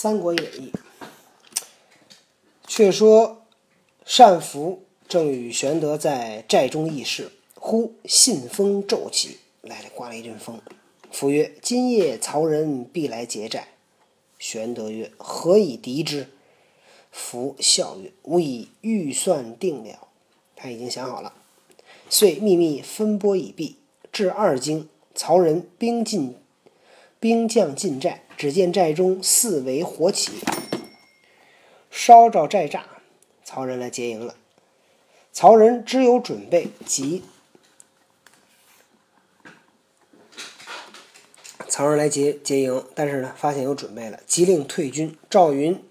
三国演义》，却说单福正与玄德在寨中议事，忽信风骤起，来了刮了一阵风。福曰：“今夜曹仁必来劫寨。”玄德曰：“何以敌之？”福笑曰：“吾已预算定了。”他已经想好了，遂秘密分拨已毕。至二更，曹仁兵进，兵将进寨，只见寨中四围火起，烧着寨栅，曹仁来劫营了。曹仁只有准备，即曹仁来劫劫营，但是呢，发现有准备了，急令退军。赵云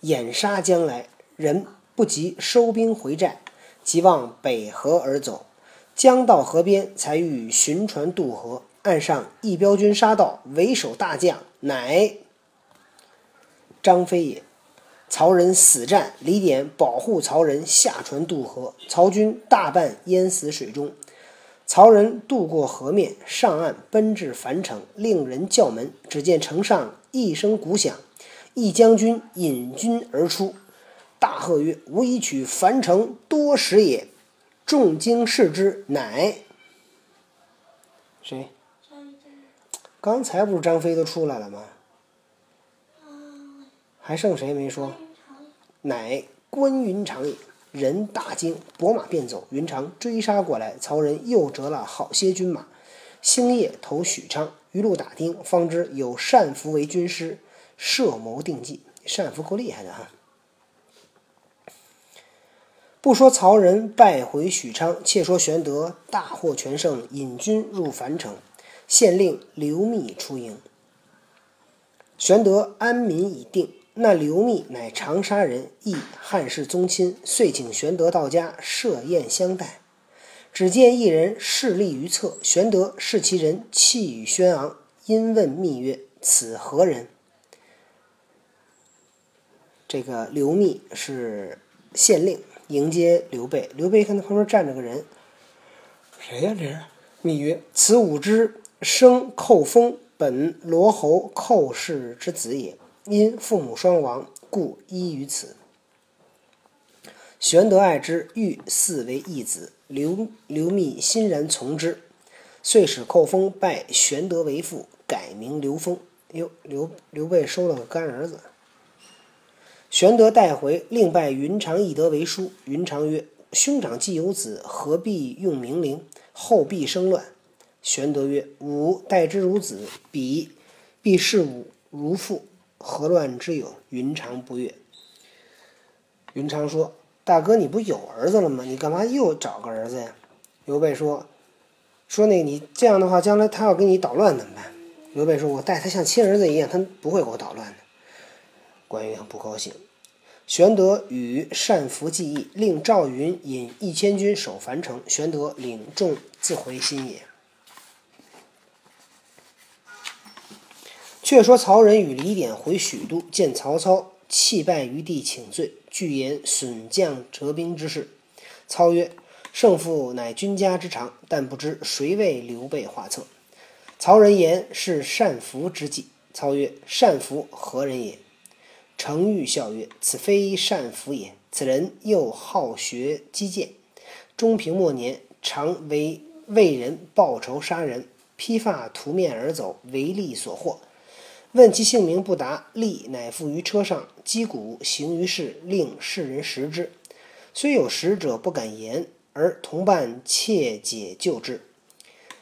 掩杀将来，人不及收兵回寨，即往北河而走。将到河边，才欲寻船渡河。岸上一彪军杀到，为首大将乃张飞也。曹仁死战，李典保护曹仁下船渡河，曹军大半淹死水中。曹仁渡过河面，上岸奔至樊城，令人叫门。只见城上一声鼓响，一将军引军而出，大喝曰：“吾已取樊城多时也！”众惊视之，乃谁？刚才不是张飞都出来了吗？还剩谁没说？乃关云长也。人大惊，拨马便走。云长追杀过来，曹仁又折了好些军马。星夜投许昌，一路打听，方知有单福为军师，设谋定计。单福够厉害的哈！不说曹仁败回许昌，且说玄德大获全胜，引军入樊城，县令刘密出营。玄德安民已定，那刘密乃长沙人，亦汉室宗亲，遂请玄德到家设宴相待。只见一人势立于侧，玄德视其人气宇轩昂，因问密曰：“此何人？”这个刘密是县令。迎接刘备，刘备看他旁边站着个人，谁呀？这是密曰：“此吾之生寇封，本罗侯寇氏之子也。因父母双亡，故依于此。”玄德爱之，欲嗣为义子。刘刘密欣然从之，遂使寇封拜玄德为父，改名刘封。哟，刘刘备收了个干儿子。玄德带回，另拜云长、翼德为叔。云长曰：“兄长既有子，何必用名陵？后必生乱。”玄德曰：“吾待之如子，彼必视吾如父，何乱之有？”云长不悦。云长说：“大哥，你不有儿子了吗？你干嘛又找个儿子呀？”刘备说：“说那你这样的话，将来他要给你捣乱怎么办？”刘备说：“我待他像亲儿子一样，他不会给我捣乱的。”关羽很不高兴。玄德与单福计议，令赵云引一千军守樊城，玄德领众自回新野。却说曹仁与李典回许都，见曹操，泣拜于地请罪，具言损将折兵之事。操曰：“胜负乃君家之常，但不知谁为刘备画策。”曹仁言是单福之计。操曰：“单福何人也？”程昱笑曰：“此非单福也。此人又好学击剑，中平末年，常为为人报仇杀人，披发涂面而走，为利所获。问其姓名不答，立乃附于车上，击鼓行于市，令世人识之。虽有识者不敢言，而同伴窃解救之。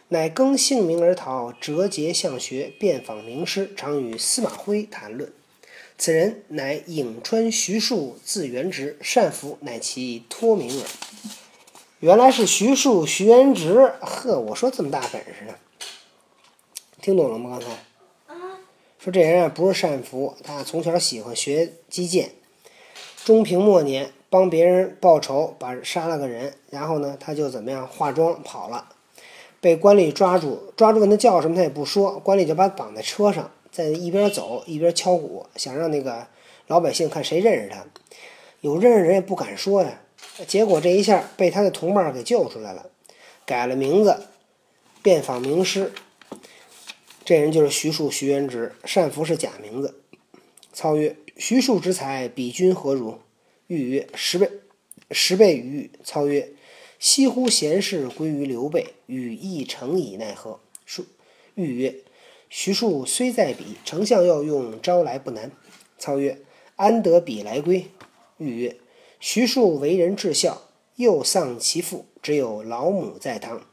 乃更姓名而逃，折节向学，遍访名师，常与司马徽谈论。”此人乃颍川徐庶，字元直，单福乃其托名耳。原来是徐庶、徐元直，呵，我说这么大本事呢，听懂了吗？刚才说这人啊，不是善福，他从小喜欢学击剑，中平末年帮别人报仇，把杀了个人，然后呢，他就怎么样化妆跑了，被官吏抓住，抓住问他叫什么，他也不说，官吏就把绑在车上。在一边走一边敲鼓，想让那个老百姓看谁认识他。有认识人也不敢说呀。结果这一下被他的同伴给救出来了，改了名字，遍访名师。这人就是徐庶、徐元直，单福是假名字。操曰：“徐庶之才，比君何如？”欲曰：“十倍，十倍于玉。”操曰：“惜乎贤士归于刘备，与义成矣，奈何？”庶欲曰：“徐庶虽在彼，丞相要用，招来不难。”操曰：“安得彼来归？”欲曰：“徐庶为人至孝，又丧其父，只有老母在堂。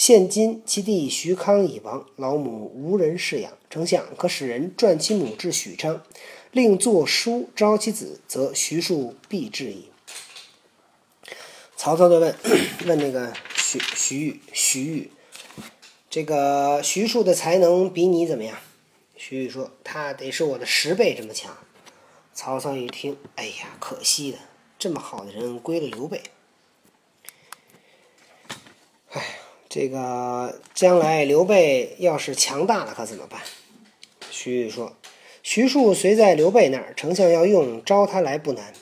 现今其弟徐康已亡，老母无人侍养。丞相可使人传其母至许昌，令作书招其子，则徐庶必至矣。”曹操就问问那个徐徐玉，徐玉，这个徐庶的才能比你怎么样？徐玉说：“他得是我的十倍这么强。”曹操一听，哎呀，可惜的，这么好的人归了刘备。哎呀，这个将来刘备要是强大了，可怎么办？徐彧说：“徐庶随在刘备那儿，丞相要用，招他来不难。”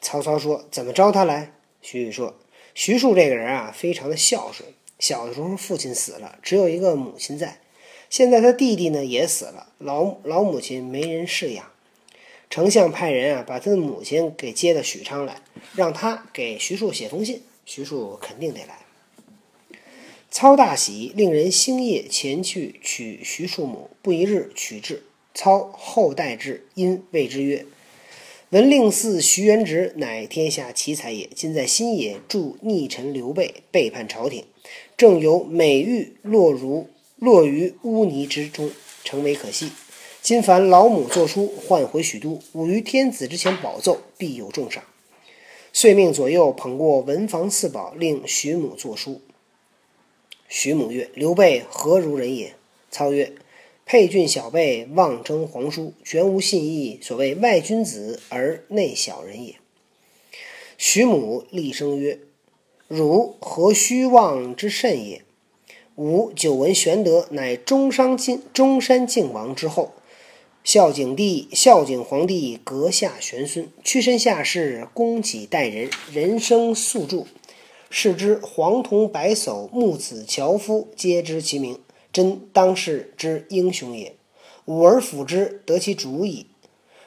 曹操说：“怎么招他来？”徐彧说：“徐庶这个人啊，非常的孝顺。小的时候父亲死了，只有一个母亲在。现在他弟弟呢也死了，老老母亲没人侍养。丞相派人啊，把他的母亲给接到许昌来，让他给徐庶写封信。徐庶肯定得来。操大喜，令人星夜前去取徐庶母，不一日取至。操后代之，因谓之曰：“闻令嗣徐元直，乃天下奇才也。今在新野助逆臣刘备，背叛朝廷，正有美玉落如落于污泥之中，诚为可惜。”今凡老母作书唤回许都，吾于天子之前保奏，必有重赏。遂命左右捧过文房四宝，令徐母作书。徐母曰：“刘备何如人也？”操曰：“沛郡小辈，妄称皇叔，全无信义。所谓外君子而内小人也。”徐母厉声曰：“汝何虚妄之甚也？吾久闻玄德乃中山靖中山靖王之后。”孝景帝、孝景皇帝阁下玄孙，屈身下士，供给待人，人生宿著。视之黄铜白叟、木子樵夫，皆知其名，真当世之英雄也。吾儿辅之，得其主矣。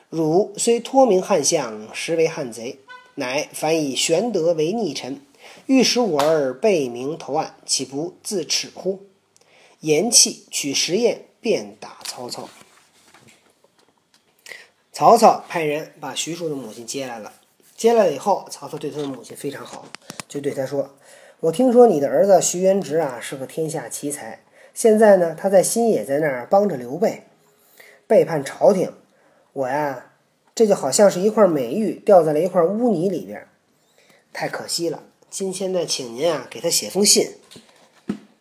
汝虽托名汉相，实为汉贼，乃反以玄德为逆臣，欲使吾儿背名投案，岂不自耻乎？言讫，取石砚，便打曹操。曹操派人把徐庶的母亲接来了。接来以后，曹操对他的母亲非常好，就对他说：“我听说你的儿子徐元直啊是个天下奇才，现在呢他在新野在那儿帮着刘备背叛朝廷，我呀这就好像是一块美玉掉在了一块污泥里边，太可惜了。今天呢请您啊给他写封信，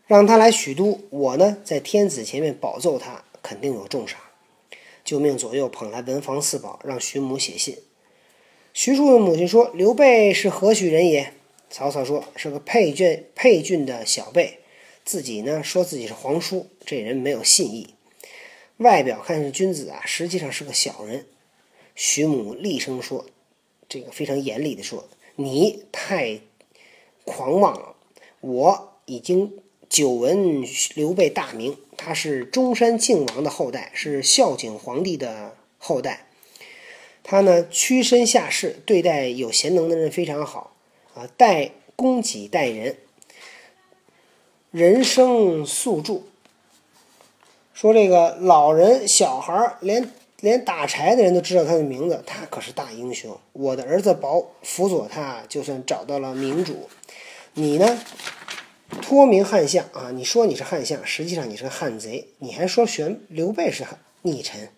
让他来许都，我呢在天子前面保奏他，肯定有重赏。”就命左右捧来文房四宝，让徐母写信。徐庶的母亲说：“刘备是何许人也？”曹操说：“是个沛郡沛郡的小辈。”自己呢说自己是皇叔，这人没有信义，外表看是君子啊，实际上是个小人。徐母厉声说：“这个非常严厉的说，你太狂妄了！我已经久闻刘备大名。”他是中山靖王的后代，是孝景皇帝的后代。他呢屈身下士，对待有贤能的人非常好啊，待供给待人，人生宿助。说这个老人、小孩连连打柴的人都知道他的名字，他可是大英雄。我的儿子保辅佐他，就算找到了明主。你呢？托名汉相啊！你说你是汉相，实际上你是个汉贼。你还说玄刘备是逆臣，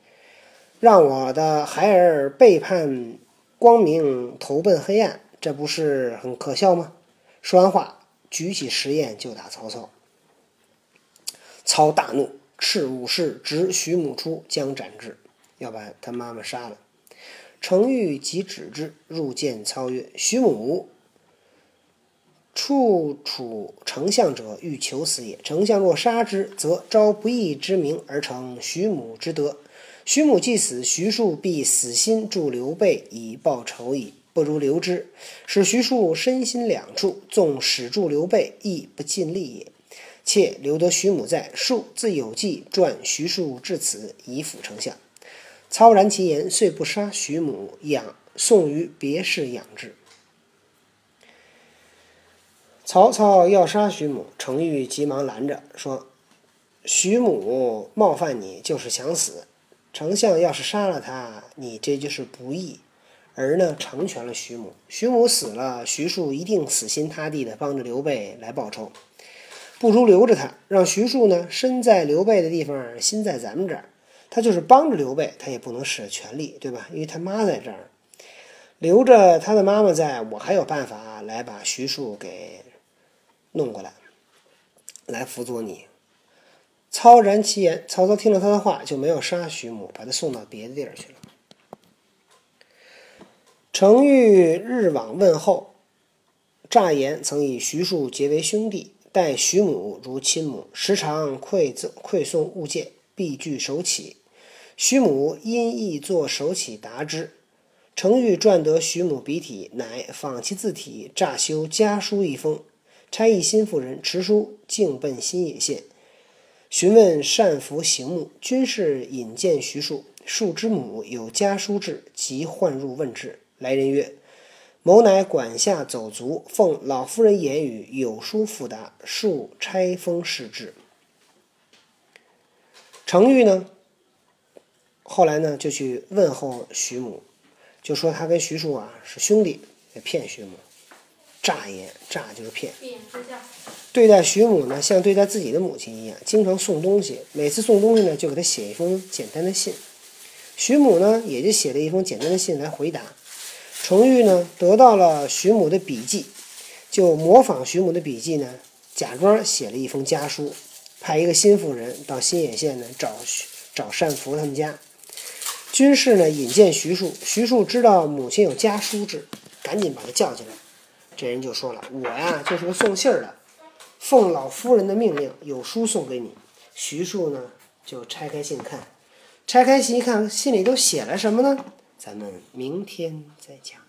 让我的孩儿背叛光明，投奔黑暗，这不是很可笑吗？说完话，举起石砚就打曹操。操大怒，斥武士执徐母出，将斩之，要把他妈妈杀了。程昱即止之，入见操曰：“徐母。”处处丞相者，欲求死也。丞相若杀之，则招不义之名而成徐母之德。徐母既死，徐庶必死心助刘备以报仇矣。不如留之，使徐庶身心两处，纵使助刘备，亦不尽力也。且留得徐母在，庶自有计，传徐庶至此，以辅丞相。操然其言，遂不杀徐母，养送于别室养之。曹操要杀徐母，程昱急忙拦着，说：“徐母冒犯你，就是想死。丞相要是杀了他，你这就是不义。而呢，成全了徐母。徐母死了，徐庶一定死心塌地的帮着刘备来报仇。不如留着他，让徐庶呢身在刘备的地方，心在咱们这儿。他就是帮着刘备，他也不能使全力，对吧？因为他妈在这儿，留着他的妈妈在，我还有办法来把徐庶给。”弄过来，来辅佐你。操然其言，曹操听了他的话，就没有杀徐母，把他送到别的地儿去了。程昱日往问候，诈言曾以徐庶结为兄弟，待徐母如亲母，时常馈赠馈送物件，必具手启。徐母因意作手启答之。程昱撰得徐母笔体，乃仿其字体，诈修家书一封。差一新妇人持书径奔新野县，询问善服行目。军士引荐徐庶，庶之母有家书至，即唤入问之。来人曰：“某乃管下走卒，奉老夫人言语，有书复答。庶差封示之。”程昱呢，后来呢就去问候徐母，就说他跟徐庶啊是兄弟，也骗徐母。诈言，诈就是骗。对待徐母呢，像对待自己的母亲一样，经常送东西。每次送东西呢，就给他写一封简单的信。徐母呢，也就写了一封简单的信来回答。程昱呢，得到了徐母的笔记，就模仿徐母的笔记呢，假装写了一封家书，派一个心腹人到新野县呢找找单福他们家。军士呢引荐徐庶，徐庶知道母亲有家书至，赶紧把他叫进来。这人就说了：“我呀，就是个送信儿的，奉老夫人的命令，有书送给你。”徐庶呢，就拆开信看，拆开信一看，信里都写了什么呢？咱们明天再讲。